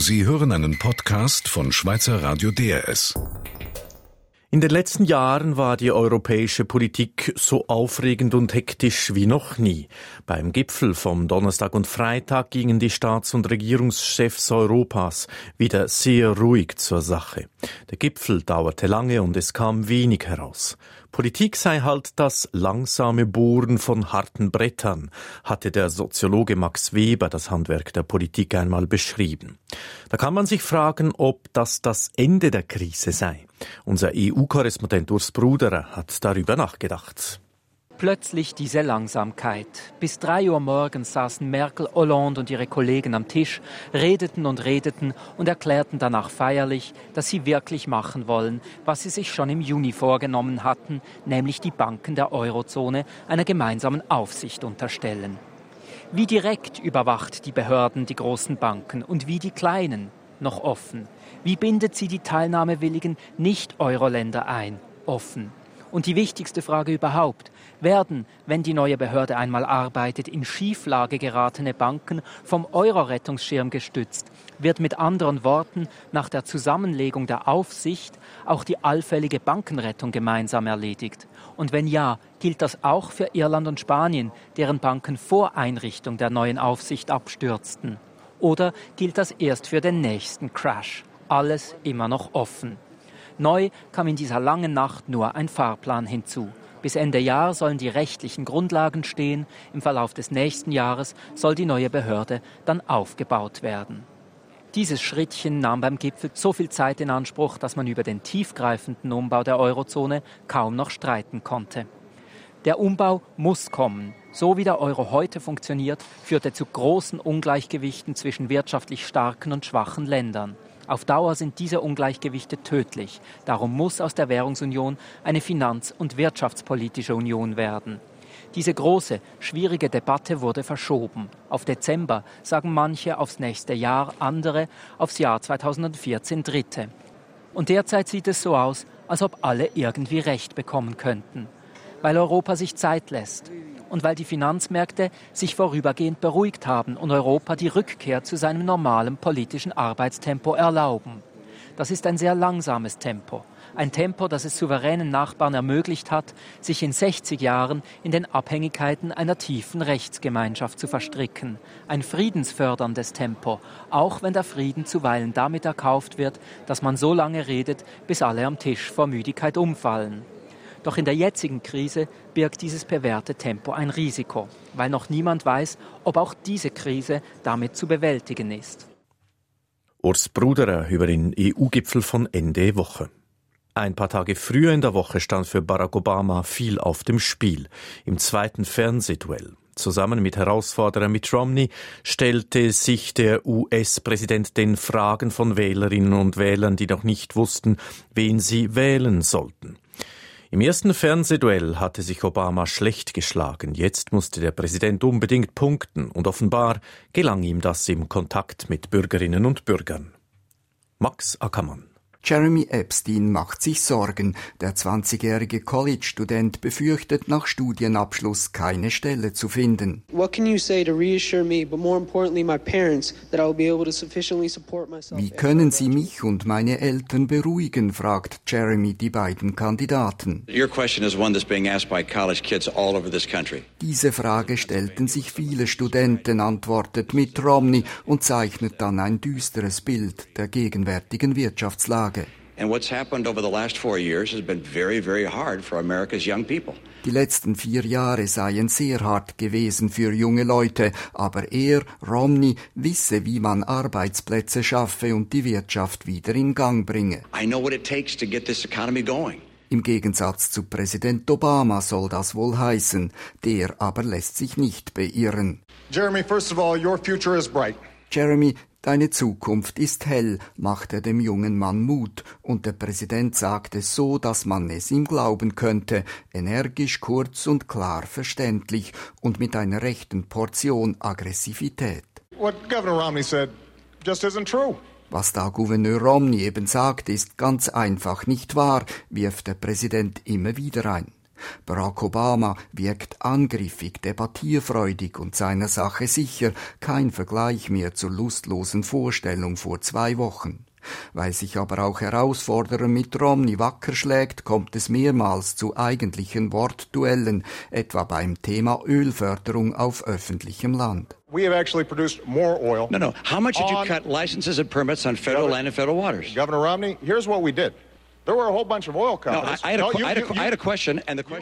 Sie hören einen Podcast von Schweizer Radio DRS. In den letzten Jahren war die europäische Politik so aufregend und hektisch wie noch nie. Beim Gipfel vom Donnerstag und Freitag gingen die Staats- und Regierungschefs Europas wieder sehr ruhig zur Sache. Der Gipfel dauerte lange und es kam wenig heraus. Politik sei halt das langsame Bohren von harten Brettern, hatte der Soziologe Max Weber das Handwerk der Politik einmal beschrieben. Da kann man sich fragen, ob das das Ende der Krise sei. Unser EU-Korrespondent Urs Bruderer hat darüber nachgedacht. Plötzlich diese Langsamkeit. Bis drei Uhr morgens saßen Merkel, Hollande und ihre Kollegen am Tisch, redeten und redeten und erklärten danach feierlich, dass sie wirklich machen wollen, was sie sich schon im Juni vorgenommen hatten, nämlich die Banken der Eurozone einer gemeinsamen Aufsicht unterstellen. Wie direkt überwacht die Behörden die großen Banken und wie die kleinen? Noch offen. Wie bindet sie die teilnahmewilligen Nicht-Euro-Länder ein? Offen. Und die wichtigste Frage überhaupt, werden, wenn die neue Behörde einmal arbeitet, in Schieflage geratene Banken vom Euro-Rettungsschirm gestützt? Wird mit anderen Worten nach der Zusammenlegung der Aufsicht auch die allfällige Bankenrettung gemeinsam erledigt? Und wenn ja, gilt das auch für Irland und Spanien, deren Banken vor Einrichtung der neuen Aufsicht abstürzten? Oder gilt das erst für den nächsten Crash? Alles immer noch offen. Neu kam in dieser langen Nacht nur ein Fahrplan hinzu. Bis Ende Jahr sollen die rechtlichen Grundlagen stehen. Im Verlauf des nächsten Jahres soll die neue Behörde dann aufgebaut werden. Dieses Schrittchen nahm beim Gipfel so viel Zeit in Anspruch, dass man über den tiefgreifenden Umbau der Eurozone kaum noch streiten konnte. Der Umbau muss kommen. So wie der Euro heute funktioniert, führt er zu großen Ungleichgewichten zwischen wirtschaftlich starken und schwachen Ländern. Auf Dauer sind diese Ungleichgewichte tödlich. Darum muss aus der Währungsunion eine Finanz- und wirtschaftspolitische Union werden. Diese große, schwierige Debatte wurde verschoben. Auf Dezember sagen manche aufs nächste Jahr, andere aufs Jahr 2014 Dritte. Und derzeit sieht es so aus, als ob alle irgendwie Recht bekommen könnten. Weil Europa sich Zeit lässt, und weil die Finanzmärkte sich vorübergehend beruhigt haben und Europa die Rückkehr zu seinem normalen politischen Arbeitstempo erlauben. Das ist ein sehr langsames Tempo. Ein Tempo, das es souveränen Nachbarn ermöglicht hat, sich in 60 Jahren in den Abhängigkeiten einer tiefen Rechtsgemeinschaft zu verstricken. Ein friedensförderndes Tempo, auch wenn der Frieden zuweilen damit erkauft wird, dass man so lange redet, bis alle am Tisch vor Müdigkeit umfallen. Doch in der jetzigen Krise birgt dieses bewährte Tempo ein Risiko, weil noch niemand weiß, ob auch diese Krise damit zu bewältigen ist. Urs Bruderer über den EU-Gipfel von Ende Woche. Ein paar Tage früher in der Woche stand für Barack Obama viel auf dem Spiel. Im zweiten Fernsehduell. Zusammen mit Herausforderer Mitt Romney stellte sich der US-Präsident den Fragen von Wählerinnen und Wählern, die noch nicht wussten, wen sie wählen sollten. Im ersten Fernsehduell hatte sich Obama schlecht geschlagen. Jetzt musste der Präsident unbedingt punkten und offenbar gelang ihm das im Kontakt mit Bürgerinnen und Bürgern. Max Ackermann Jeremy Epstein macht sich Sorgen. Der 20-jährige College-Student befürchtet nach Studienabschluss keine Stelle zu finden. Wie können Sie mich und meine Eltern beruhigen, fragt Jeremy die beiden Kandidaten. Diese Frage stellten sich viele Studenten, antwortet Mitt Romney und zeichnet dann ein düsteres Bild der gegenwärtigen Wirtschaftslage. And what's happened over the last four years has been very, very hard for America's young people. Die letzten vier Jahre seien sehr hart gewesen für junge Leute, aber er, Romney, wisse, wie man Arbeitsplätze schaffe und die Wirtschaft wieder in Gang bringe. I know what it takes to get this economy going. Im Gegensatz zu Präsident Obama soll das wohl heißen, der aber lässt sich nicht beirren. Jeremy, first of all, your future is bright. Jeremy, Deine Zukunft ist hell, machte dem jungen Mann Mut, und der Präsident sagte so, dass man es ihm glauben könnte, energisch, kurz und klar verständlich und mit einer rechten Portion Aggressivität. Was da Gouverneur Romney eben sagt, ist ganz einfach nicht wahr, wirft der Präsident immer wieder ein. Barack Obama wirkt angriffig, debattierfreudig und seiner Sache sicher, kein Vergleich mehr zur lustlosen Vorstellung vor zwei Wochen. Weil sich aber auch Herausforderer mit Romney wacker schlägt, kommt es mehrmals zu eigentlichen Wortduellen, etwa beim Thema Ölförderung auf öffentlichem Land. We have actually produced more oil. No, no. How much did you cut licenses and permits on federal Governor, land and federal waters? Governor Romney, here's what we did.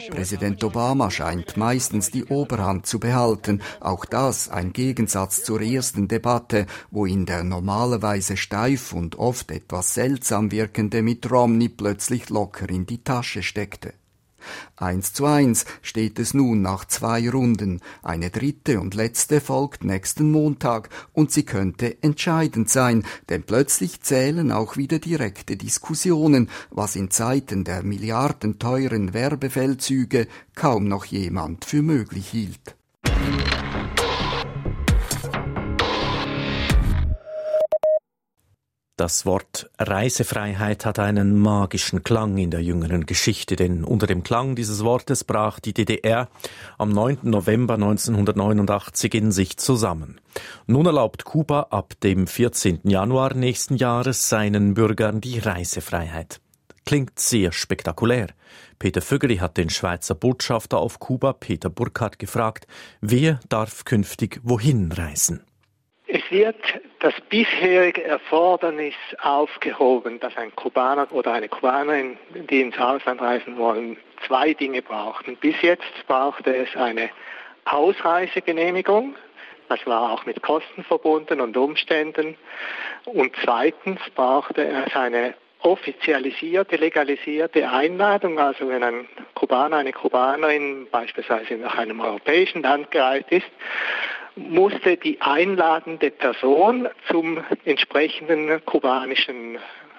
Präsident Obama scheint meistens die Oberhand zu behalten. Auch das ein Gegensatz zur ersten Debatte, wo ihn der normalerweise steif und oft etwas seltsam wirkende Mitt Romney plötzlich locker in die Tasche steckte. Eins zu eins steht es nun nach zwei Runden. Eine dritte und letzte folgt nächsten Montag und sie könnte entscheidend sein, denn plötzlich zählen auch wieder direkte Diskussionen, was in Zeiten der milliardenteuren Werbefeldzüge kaum noch jemand für möglich hielt. Das Wort Reisefreiheit hat einen magischen Klang in der jüngeren Geschichte, denn unter dem Klang dieses Wortes brach die DDR am 9. November 1989 in sich zusammen. Nun erlaubt Kuba ab dem 14. Januar nächsten Jahres seinen Bürgern die Reisefreiheit. Klingt sehr spektakulär. Peter Vögeli hat den Schweizer Botschafter auf Kuba, Peter Burkhardt, gefragt, wer darf künftig wohin reisen? Es wird das bisherige Erfordernis aufgehoben, dass ein Kubaner oder eine Kubanerin, die ins Ausland reisen wollen, zwei Dinge brauchten. Bis jetzt brauchte es eine Ausreisegenehmigung, das war auch mit Kosten verbunden und Umständen. Und zweitens brauchte es eine offizialisierte, legalisierte Einladung, also wenn ein Kubaner, eine Kubanerin beispielsweise nach einem europäischen Land gereist ist, musste die einladende Person zum entsprechenden kubanischen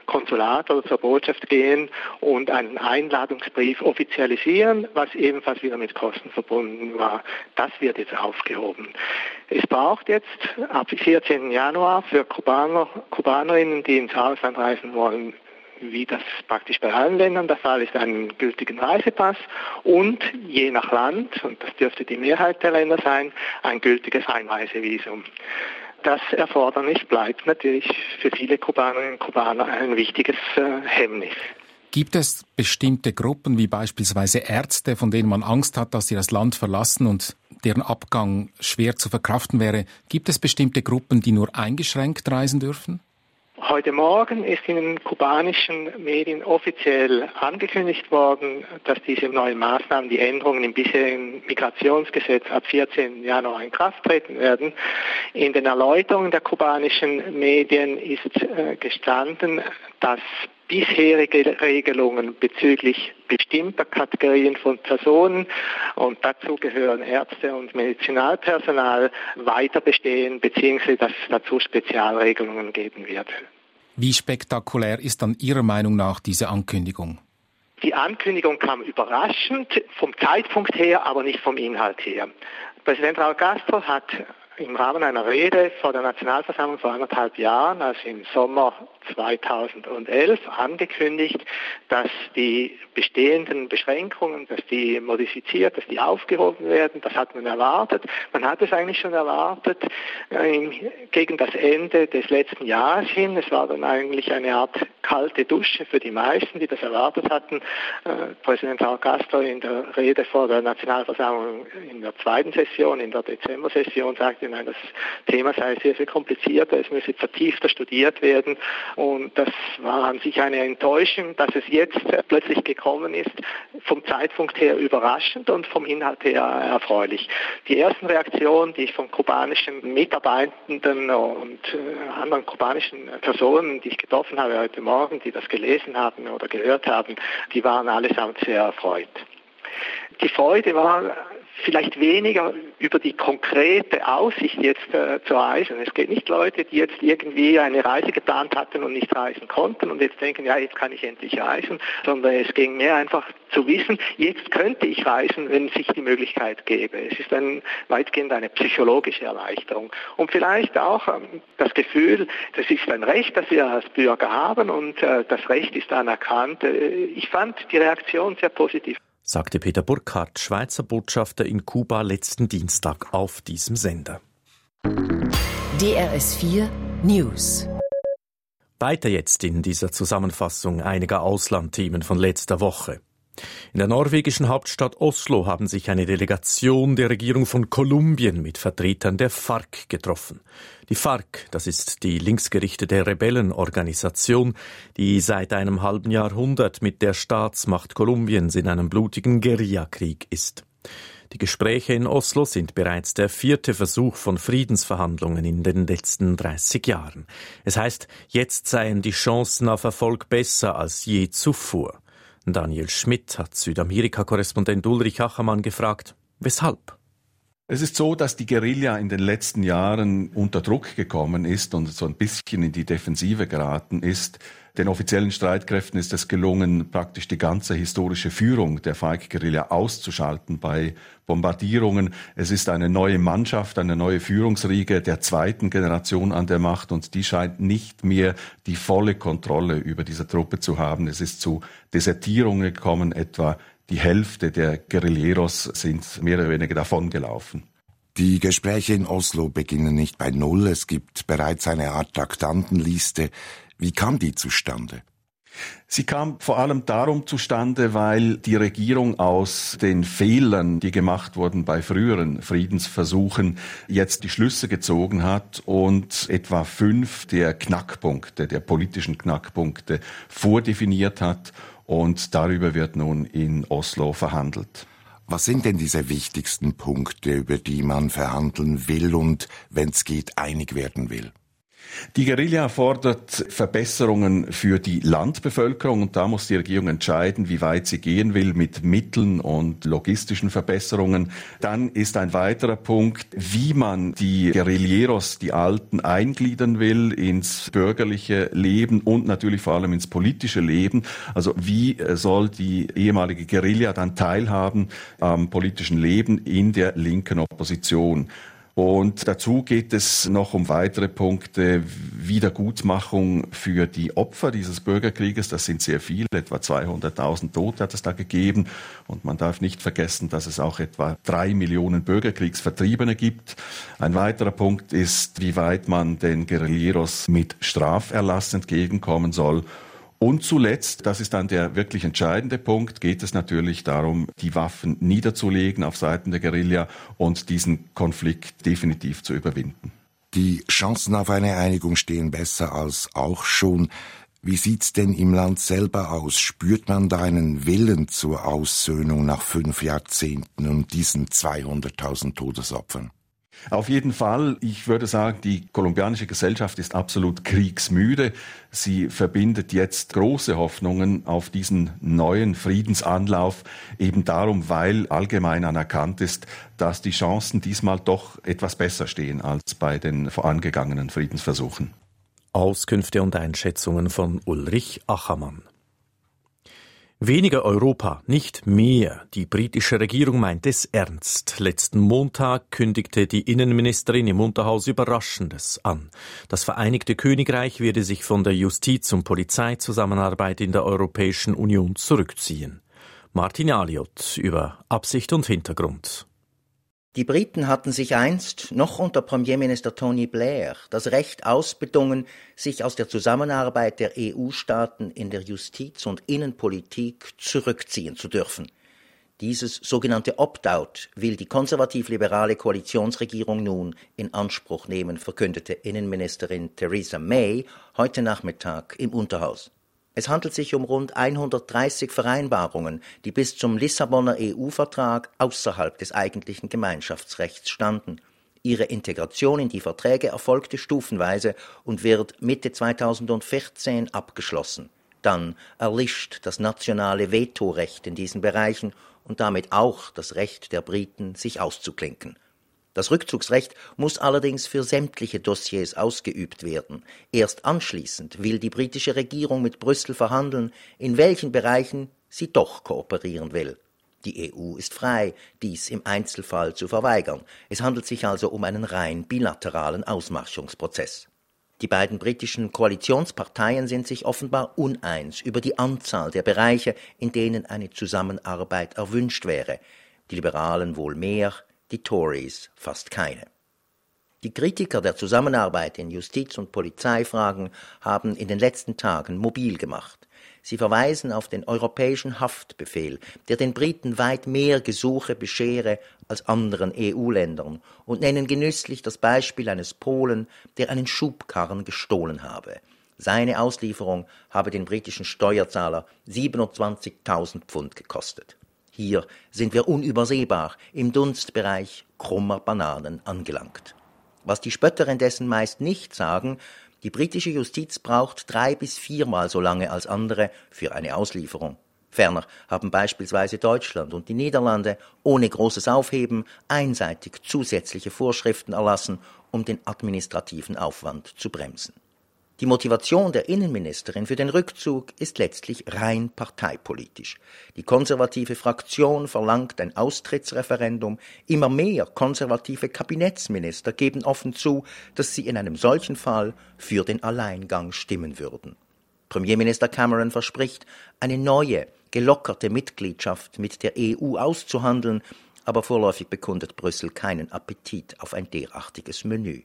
Konsulat oder zur Botschaft gehen und einen Einladungsbrief offizialisieren, was ebenfalls wieder mit Kosten verbunden war. Das wird jetzt aufgehoben. Es braucht jetzt ab 14. Januar für Kubaner, Kubanerinnen, die ins Ausland reisen wollen, wie das praktisch bei allen Ländern der Fall ist, einen gültigen Reisepass und je nach Land, und das dürfte die Mehrheit der Länder sein, ein gültiges Einreisevisum. Das Erfordernis bleibt natürlich für viele Kubanerinnen und Kubaner ein wichtiges äh, Hemmnis. Gibt es bestimmte Gruppen, wie beispielsweise Ärzte, von denen man Angst hat, dass sie das Land verlassen und deren Abgang schwer zu verkraften wäre? Gibt es bestimmte Gruppen, die nur eingeschränkt reisen dürfen? Heute Morgen ist in den kubanischen Medien offiziell angekündigt worden, dass diese neuen Maßnahmen, die Änderungen im bisherigen Migrationsgesetz ab 14. Januar in Kraft treten werden. In den Erläuterungen der kubanischen Medien ist äh, gestanden, dass bisherige Regelungen bezüglich bestimmter Kategorien von Personen und dazu gehören Ärzte und Medizinalpersonal weiter bestehen, beziehungsweise dass es dazu Spezialregelungen geben wird. Wie spektakulär ist dann Ihrer Meinung nach diese Ankündigung? Die Ankündigung kam überraschend vom Zeitpunkt her, aber nicht vom Inhalt her. Präsident Raul Castro hat im Rahmen einer Rede vor der Nationalversammlung vor anderthalb Jahren, also im Sommer 2011, angekündigt, dass die bestehenden Beschränkungen, dass die modifiziert, dass die aufgehoben werden. Das hat man erwartet. Man hat es eigentlich schon erwartet äh, gegen das Ende des letzten Jahres hin. Es war dann eigentlich eine Art kalte Dusche für die meisten, die das erwartet hatten. Äh, Präsident Raul Castro in der Rede vor der Nationalversammlung in der zweiten Session, in der Dezember-Session, sagte, nein, das Thema sei sehr, sehr komplizierter, es müsse vertiefter studiert werden. Und das war an sich eine Enttäuschung, dass es jetzt plötzlich gekommen ist, vom Zeitpunkt her überraschend und vom Inhalt her erfreulich. Die ersten Reaktionen, die ich von kubanischen Mitarbeitenden und äh, anderen kubanischen Personen, die ich getroffen habe heute Morgen, die das gelesen haben oder gehört haben, die waren allesamt sehr erfreut. Die Freude war vielleicht weniger über die konkrete Aussicht jetzt äh, zu reisen. Es geht nicht Leute, die jetzt irgendwie eine Reise geplant hatten und nicht reisen konnten und jetzt denken, ja, jetzt kann ich endlich reisen, sondern es ging mehr einfach zu wissen, jetzt könnte ich reisen, wenn sich die Möglichkeit gäbe. Es ist ein, weitgehend eine psychologische Erleichterung. Und vielleicht auch ähm, das Gefühl, das ist ein Recht, das wir als Bürger haben und äh, das Recht ist anerkannt. Äh, ich fand die Reaktion sehr positiv. Sagte Peter Burkhardt, Schweizer Botschafter in Kuba, letzten Dienstag auf diesem Sender. DRS 4 News. Weiter jetzt in dieser Zusammenfassung einiger Auslandthemen von letzter Woche. In der norwegischen Hauptstadt Oslo haben sich eine Delegation der Regierung von Kolumbien mit Vertretern der FARC getroffen. Die FARC, das ist die linksgerichtete Rebellenorganisation, die seit einem halben Jahrhundert mit der Staatsmacht Kolumbiens in einem blutigen Guerillakrieg ist. Die Gespräche in Oslo sind bereits der vierte Versuch von Friedensverhandlungen in den letzten 30 Jahren. Es heißt, jetzt seien die Chancen auf Erfolg besser als je zuvor. Daniel Schmidt hat Südamerika-Korrespondent Ulrich Achermann gefragt, weshalb? Es ist so, dass die Guerilla in den letzten Jahren unter Druck gekommen ist und so ein bisschen in die Defensive geraten ist. Den offiziellen Streitkräften ist es gelungen, praktisch die ganze historische Führung der FARC-Guerilla auszuschalten bei Bombardierungen. Es ist eine neue Mannschaft, eine neue Führungsriege der zweiten Generation an der Macht und die scheint nicht mehr die volle Kontrolle über diese Truppe zu haben. Es ist zu Desertierungen gekommen, etwa die Hälfte der Guerilleros sind mehr oder weniger davongelaufen. Die Gespräche in Oslo beginnen nicht bei Null. Es gibt bereits eine Art Traktantenliste. Wie kam die zustande? Sie kam vor allem darum zustande, weil die Regierung aus den Fehlern, die gemacht wurden bei früheren Friedensversuchen, jetzt die Schlüsse gezogen hat und etwa fünf der Knackpunkte, der politischen Knackpunkte vordefiniert hat und darüber wird nun in Oslo verhandelt. Was sind denn diese wichtigsten Punkte, über die man verhandeln will und, wenn es geht, einig werden will? Die Guerilla fordert Verbesserungen für die Landbevölkerung und da muss die Regierung entscheiden, wie weit sie gehen will mit Mitteln und logistischen Verbesserungen. Dann ist ein weiterer Punkt, wie man die Guerilleros, die Alten, eingliedern will ins bürgerliche Leben und natürlich vor allem ins politische Leben. Also wie soll die ehemalige Guerilla dann teilhaben am politischen Leben in der linken Opposition? Und dazu geht es noch um weitere Punkte, Wiedergutmachung für die Opfer dieses Bürgerkrieges. Das sind sehr viele, etwa 200.000 Tote hat es da gegeben. Und man darf nicht vergessen, dass es auch etwa drei Millionen Bürgerkriegsvertriebene gibt. Ein weiterer Punkt ist, wie weit man den Guerilleros mit Straferlass entgegenkommen soll. Und zuletzt, das ist dann der wirklich entscheidende Punkt, geht es natürlich darum, die Waffen niederzulegen auf Seiten der Guerilla und diesen Konflikt definitiv zu überwinden. Die Chancen auf eine Einigung stehen besser als auch schon. Wie sieht's denn im Land selber aus? Spürt man da einen Willen zur Aussöhnung nach fünf Jahrzehnten und diesen 200.000 Todesopfern? Auf jeden Fall, ich würde sagen, die kolumbianische Gesellschaft ist absolut kriegsmüde. Sie verbindet jetzt große Hoffnungen auf diesen neuen Friedensanlauf, eben darum, weil allgemein anerkannt ist, dass die Chancen diesmal doch etwas besser stehen als bei den vorangegangenen Friedensversuchen. Auskünfte und Einschätzungen von Ulrich Achermann. Weniger Europa, nicht mehr. Die britische Regierung meint es ernst. Letzten Montag kündigte die Innenministerin im Unterhaus Überraschendes an. Das Vereinigte Königreich werde sich von der Justiz- und Polizeizusammenarbeit in der Europäischen Union zurückziehen. Martin Aliot über Absicht und Hintergrund. Die Briten hatten sich einst, noch unter Premierminister Tony Blair, das Recht ausbedungen, sich aus der Zusammenarbeit der EU-Staaten in der Justiz- und Innenpolitik zurückziehen zu dürfen. Dieses sogenannte Opt-out will die konservativ-liberale Koalitionsregierung nun in Anspruch nehmen, verkündete Innenministerin Theresa May heute Nachmittag im Unterhaus. Es handelt sich um rund 130 Vereinbarungen, die bis zum Lissabonner EU-Vertrag außerhalb des eigentlichen Gemeinschaftsrechts standen. Ihre Integration in die Verträge erfolgte stufenweise und wird Mitte 2014 abgeschlossen. Dann erlischt das nationale Vetorecht in diesen Bereichen und damit auch das Recht der Briten, sich auszuklinken. Das Rückzugsrecht muss allerdings für sämtliche Dossiers ausgeübt werden. Erst anschließend will die britische Regierung mit Brüssel verhandeln, in welchen Bereichen sie doch kooperieren will. Die EU ist frei, dies im Einzelfall zu verweigern. Es handelt sich also um einen rein bilateralen Ausmarschungsprozess. Die beiden britischen Koalitionsparteien sind sich offenbar uneins über die Anzahl der Bereiche, in denen eine Zusammenarbeit erwünscht wäre. Die Liberalen wohl mehr, die Tories fast keine. Die Kritiker der Zusammenarbeit in Justiz- und Polizeifragen haben in den letzten Tagen mobil gemacht. Sie verweisen auf den europäischen Haftbefehl, der den Briten weit mehr Gesuche beschere als anderen EU-Ländern und nennen genüsslich das Beispiel eines Polen, der einen Schubkarren gestohlen habe. Seine Auslieferung habe den britischen Steuerzahler 27.000 Pfund gekostet. Hier sind wir unübersehbar im Dunstbereich krummer Bananen angelangt. Was die Spötter indessen meist nicht sagen, die britische Justiz braucht drei bis viermal so lange als andere für eine Auslieferung. Ferner haben beispielsweise Deutschland und die Niederlande ohne großes Aufheben einseitig zusätzliche Vorschriften erlassen, um den administrativen Aufwand zu bremsen. Die Motivation der Innenministerin für den Rückzug ist letztlich rein parteipolitisch. Die konservative Fraktion verlangt ein Austrittsreferendum. Immer mehr konservative Kabinettsminister geben offen zu, dass sie in einem solchen Fall für den Alleingang stimmen würden. Premierminister Cameron verspricht, eine neue, gelockerte Mitgliedschaft mit der EU auszuhandeln, aber vorläufig bekundet Brüssel keinen Appetit auf ein derartiges Menü.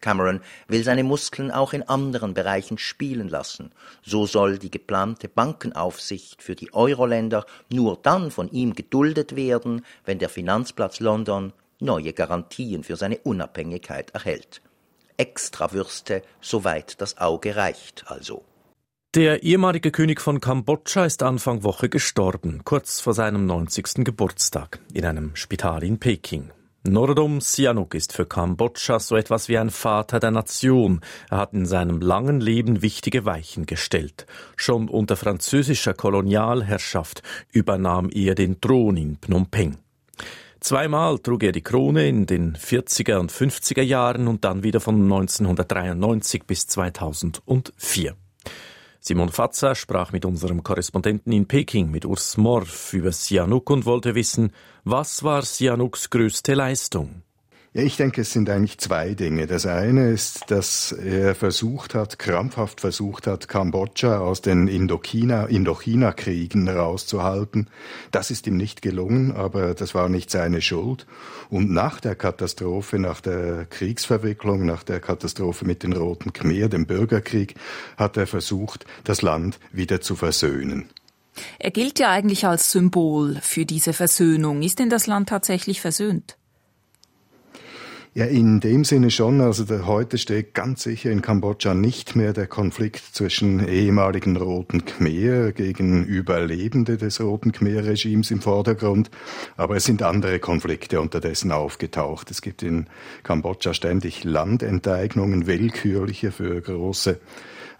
Cameron will seine Muskeln auch in anderen Bereichen spielen lassen. So soll die geplante Bankenaufsicht für die Euro-Länder nur dann von ihm geduldet werden, wenn der Finanzplatz London neue Garantien für seine Unabhängigkeit erhält. Extrawürste, soweit das Auge reicht, also. Der ehemalige König von Kambodscha ist Anfang Woche gestorben, kurz vor seinem 90. Geburtstag, in einem Spital in Peking. Norodom Sihanouk ist für Kambodscha so etwas wie ein Vater der Nation. Er hat in seinem langen Leben wichtige Weichen gestellt. Schon unter französischer Kolonialherrschaft übernahm er den Thron in Phnom Penh. Zweimal trug er die Krone in den 40er und 50er Jahren und dann wieder von 1993 bis 2004. Simon Fatzer sprach mit unserem Korrespondenten in Peking, mit Urs Morf, über Sihanouk und wollte wissen, was war Sihanouks größte Leistung? Ja, ich denke, es sind eigentlich zwei Dinge. Das eine ist, dass er versucht hat, krampfhaft versucht hat, Kambodscha aus den Indochina, Indochina-Kriegen rauszuhalten. Das ist ihm nicht gelungen, aber das war nicht seine Schuld. Und nach der Katastrophe, nach der Kriegsverwicklung, nach der Katastrophe mit den Roten Khmer, dem Bürgerkrieg, hat er versucht, das Land wieder zu versöhnen. Er gilt ja eigentlich als Symbol für diese Versöhnung. Ist denn das Land tatsächlich versöhnt? Ja, in dem Sinne schon. Also der, heute steht ganz sicher in Kambodscha nicht mehr der Konflikt zwischen ehemaligen Roten Khmer gegen Überlebende des Roten Khmer-Regimes im Vordergrund. Aber es sind andere Konflikte unterdessen aufgetaucht. Es gibt in Kambodscha ständig Landenteignungen, willkürliche für große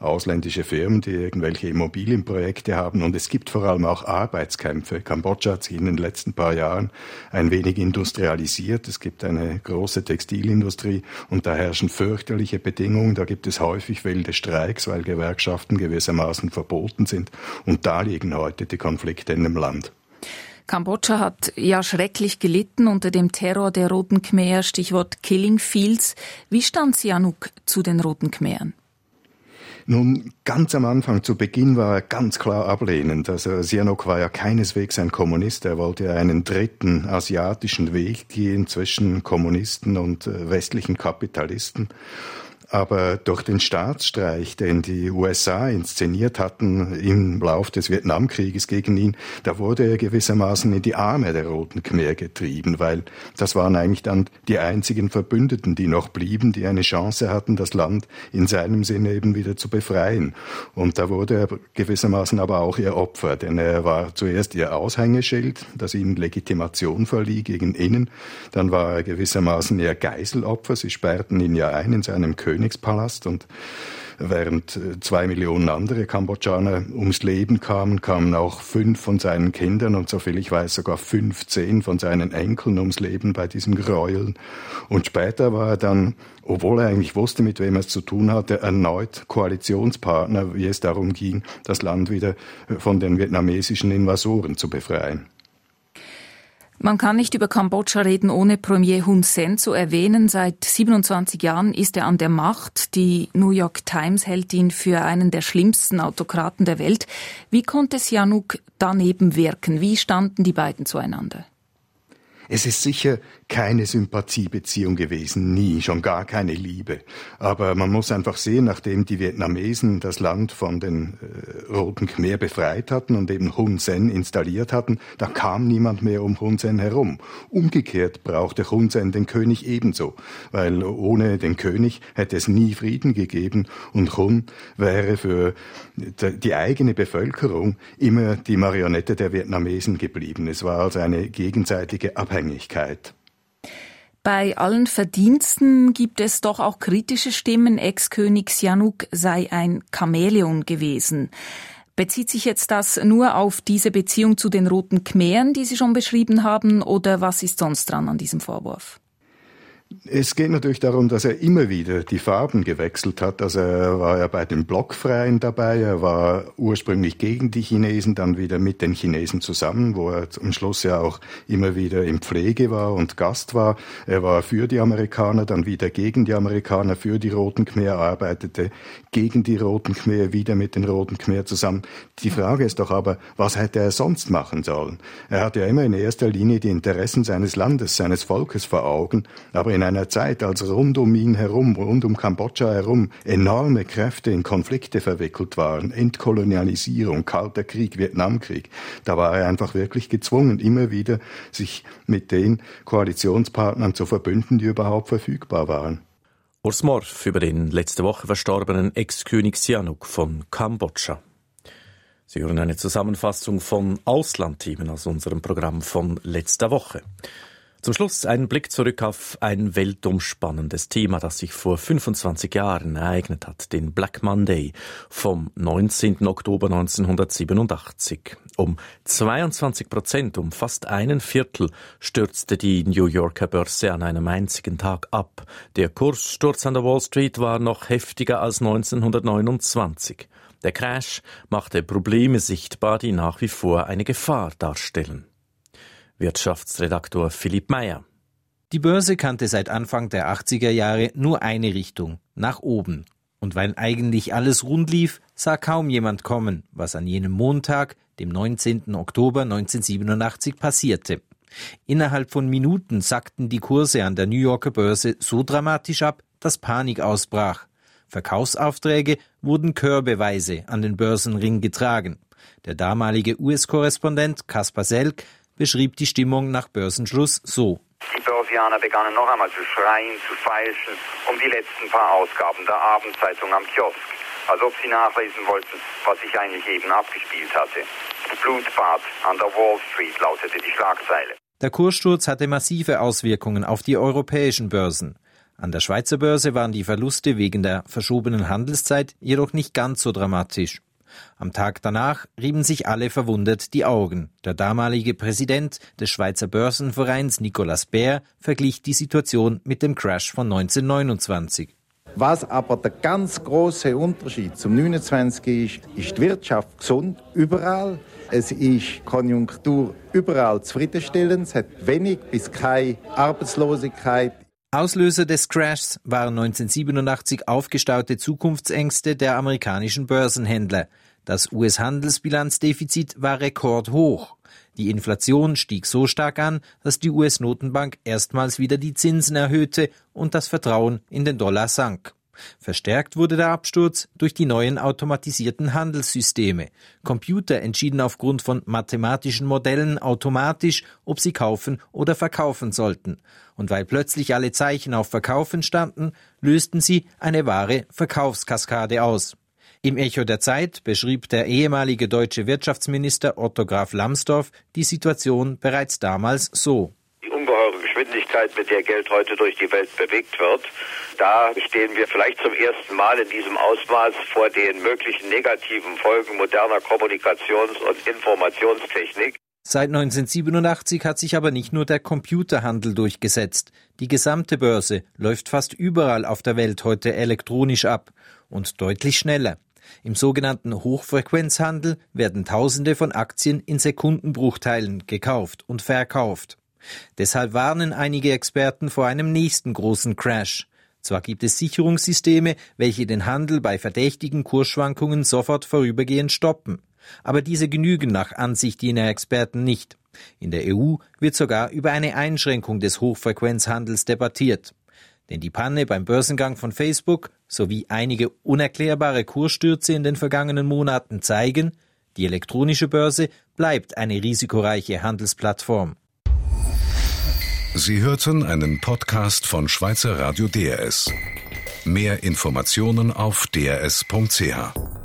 ausländische Firmen, die irgendwelche Immobilienprojekte haben. Und es gibt vor allem auch Arbeitskämpfe. Kambodscha hat sich in den letzten paar Jahren ein wenig industrialisiert. Es gibt eine große Textilindustrie und da herrschen fürchterliche Bedingungen. Da gibt es häufig wilde Streiks, weil Gewerkschaften gewissermaßen verboten sind. Und da liegen heute die Konflikte in dem Land. Kambodscha hat ja schrecklich gelitten unter dem Terror der Roten Khmer, Stichwort Killing Fields. Wie stand Sihanouk zu den Roten Khmeren? Nun, ganz am Anfang, zu Beginn war er ganz klar ablehnend. Also Sihanouk war ja keineswegs ein Kommunist. Er wollte einen dritten asiatischen Weg gehen zwischen Kommunisten und äh, westlichen Kapitalisten. Aber durch den Staatsstreich, den die USA inszeniert hatten im Lauf des Vietnamkrieges gegen ihn, da wurde er gewissermaßen in die Arme der Roten Khmer getrieben, weil das waren eigentlich dann die einzigen Verbündeten, die noch blieben, die eine Chance hatten, das Land in seinem Sinne eben wieder zu befreien. Und da wurde er gewissermaßen aber auch ihr Opfer, denn er war zuerst ihr Aushängeschild, das ihm Legitimation verlieh gegen innen. Dann war er gewissermaßen ihr Geiselopfer. Sie sperrten ihn ja ein in seinem König Königspalast und Während äh, zwei Millionen andere Kambodschaner ums Leben kamen, kamen auch fünf von seinen Kindern und soviel ich weiß sogar 15 von seinen Enkeln ums Leben bei diesem Gräueln. Und später war er dann, obwohl er eigentlich wusste, mit wem er es zu tun hatte, erneut Koalitionspartner, wie es darum ging, das Land wieder von den vietnamesischen Invasoren zu befreien. Man kann nicht über Kambodscha reden, ohne Premier Hun Sen zu erwähnen. Seit 27 Jahren ist er an der Macht. Die New York Times hält ihn für einen der schlimmsten Autokraten der Welt. Wie konnte Sihanouk daneben wirken? Wie standen die beiden zueinander? Es ist sicher keine Sympathiebeziehung gewesen, nie, schon gar keine Liebe. Aber man muss einfach sehen, nachdem die Vietnamesen das Land von den äh, Roten Khmer befreit hatten und eben Hun Sen installiert hatten, da kam niemand mehr um Hun Sen herum. Umgekehrt brauchte Hun Sen den König ebenso, weil ohne den König hätte es nie Frieden gegeben und Hun wäre für die eigene Bevölkerung immer die Marionette der Vietnamesen geblieben. Es war also eine gegenseitige Abhängigkeit. Bei allen Verdiensten gibt es doch auch kritische Stimmen. Ex-König Sihanouk sei ein Chamäleon gewesen. Bezieht sich jetzt das nur auf diese Beziehung zu den Roten Khmeren, die Sie schon beschrieben haben, oder was ist sonst dran an diesem Vorwurf? Es geht natürlich darum, dass er immer wieder die Farben gewechselt hat. Also er war ja bei den Blockfreien dabei, er war ursprünglich gegen die Chinesen, dann wieder mit den Chinesen zusammen, wo er am Schluss ja auch immer wieder in Pflege war und Gast war. Er war für die Amerikaner, dann wieder gegen die Amerikaner, für die Roten Khmer, arbeitete gegen die Roten Khmer, wieder mit den Roten Khmer zusammen. Die Frage ist doch aber, was hätte er sonst machen sollen? Er hat ja immer in erster Linie die Interessen seines Landes, seines Volkes vor Augen, aber in einer Zeit, als rund um ihn herum, rund um Kambodscha herum enorme Kräfte in Konflikte verwickelt waren, Entkolonialisierung, Kalter Krieg, Vietnamkrieg, da war er einfach wirklich gezwungen, immer wieder sich mit den Koalitionspartnern zu verbünden, die überhaupt verfügbar waren. Urs Morf über den letzte Woche verstorbenen Ex-König Sihanouk von Kambodscha. Sie hören eine Zusammenfassung von Auslandthemen aus unserem Programm von letzter Woche. Zum Schluss ein Blick zurück auf ein weltumspannendes Thema, das sich vor 25 Jahren ereignet hat, den Black Monday vom 19. Oktober 1987. Um 22 Prozent, um fast einen Viertel, stürzte die New Yorker Börse an einem einzigen Tag ab. Der Kurssturz an der Wall Street war noch heftiger als 1929. Der Crash machte Probleme sichtbar, die nach wie vor eine Gefahr darstellen. Wirtschaftsredaktor Philipp Meyer. Die Börse kannte seit Anfang der 80er Jahre nur eine Richtung, nach oben. Und weil eigentlich alles rund lief, sah kaum jemand kommen, was an jenem Montag, dem 19. Oktober 1987 passierte. Innerhalb von Minuten sackten die Kurse an der New Yorker Börse so dramatisch ab, dass Panik ausbrach. Verkaufsaufträge wurden körbeweise an den Börsenring getragen. Der damalige US-Korrespondent Kaspar Selk beschrieb die Stimmung nach Börsenschluss so. Die Börsianer begannen noch einmal zu schreien, zu feilschen um die letzten paar Ausgaben der Abendzeitung am Kiosk, als ob sie nachlesen wollten, was sich eigentlich eben abgespielt hatte. Blutbad an der Wall Street lautete die Schlagzeile. Der Kurssturz hatte massive Auswirkungen auf die europäischen Börsen. An der Schweizer Börse waren die Verluste wegen der verschobenen Handelszeit jedoch nicht ganz so dramatisch. Am Tag danach rieben sich alle verwundert die Augen. Der damalige Präsident des Schweizer Börsenvereins Nicolas Baer verglich die Situation mit dem Crash von 1929. Was aber der ganz große Unterschied zum 29 ist, ist die Wirtschaft gesund überall. Es ist Konjunktur überall zufriedenstellend. Es hat wenig bis keine Arbeitslosigkeit. Auslöser des Crashs waren 1987 aufgestaute Zukunftsängste der amerikanischen Börsenhändler. Das US-Handelsbilanzdefizit war rekordhoch. Die Inflation stieg so stark an, dass die US-Notenbank erstmals wieder die Zinsen erhöhte und das Vertrauen in den Dollar sank. Verstärkt wurde der Absturz durch die neuen automatisierten Handelssysteme. Computer entschieden aufgrund von mathematischen Modellen automatisch, ob sie kaufen oder verkaufen sollten. Und weil plötzlich alle Zeichen auf Verkaufen standen, lösten sie eine wahre Verkaufskaskade aus. Im Echo der Zeit beschrieb der ehemalige deutsche Wirtschaftsminister Otto Graf Lambsdorff die Situation bereits damals so. Geschwindigkeit, mit der Geld heute durch die Welt bewegt wird, da stehen wir vielleicht zum ersten Mal in diesem Ausmaß vor den möglichen negativen Folgen moderner Kommunikations- und Informationstechnik. Seit 1987 hat sich aber nicht nur der Computerhandel durchgesetzt. Die gesamte Börse läuft fast überall auf der Welt heute elektronisch ab und deutlich schneller. Im sogenannten Hochfrequenzhandel werden Tausende von Aktien in Sekundenbruchteilen gekauft und verkauft. Deshalb warnen einige Experten vor einem nächsten großen Crash. Zwar gibt es Sicherungssysteme, welche den Handel bei verdächtigen Kursschwankungen sofort vorübergehend stoppen. Aber diese genügen nach Ansicht jener Experten nicht. In der EU wird sogar über eine Einschränkung des Hochfrequenzhandels debattiert. Denn die Panne beim Börsengang von Facebook sowie einige unerklärbare Kursstürze in den vergangenen Monaten zeigen, die elektronische Börse bleibt eine risikoreiche Handelsplattform. Sie hörten einen Podcast von Schweizer Radio DRS. Mehr Informationen auf drs.ch.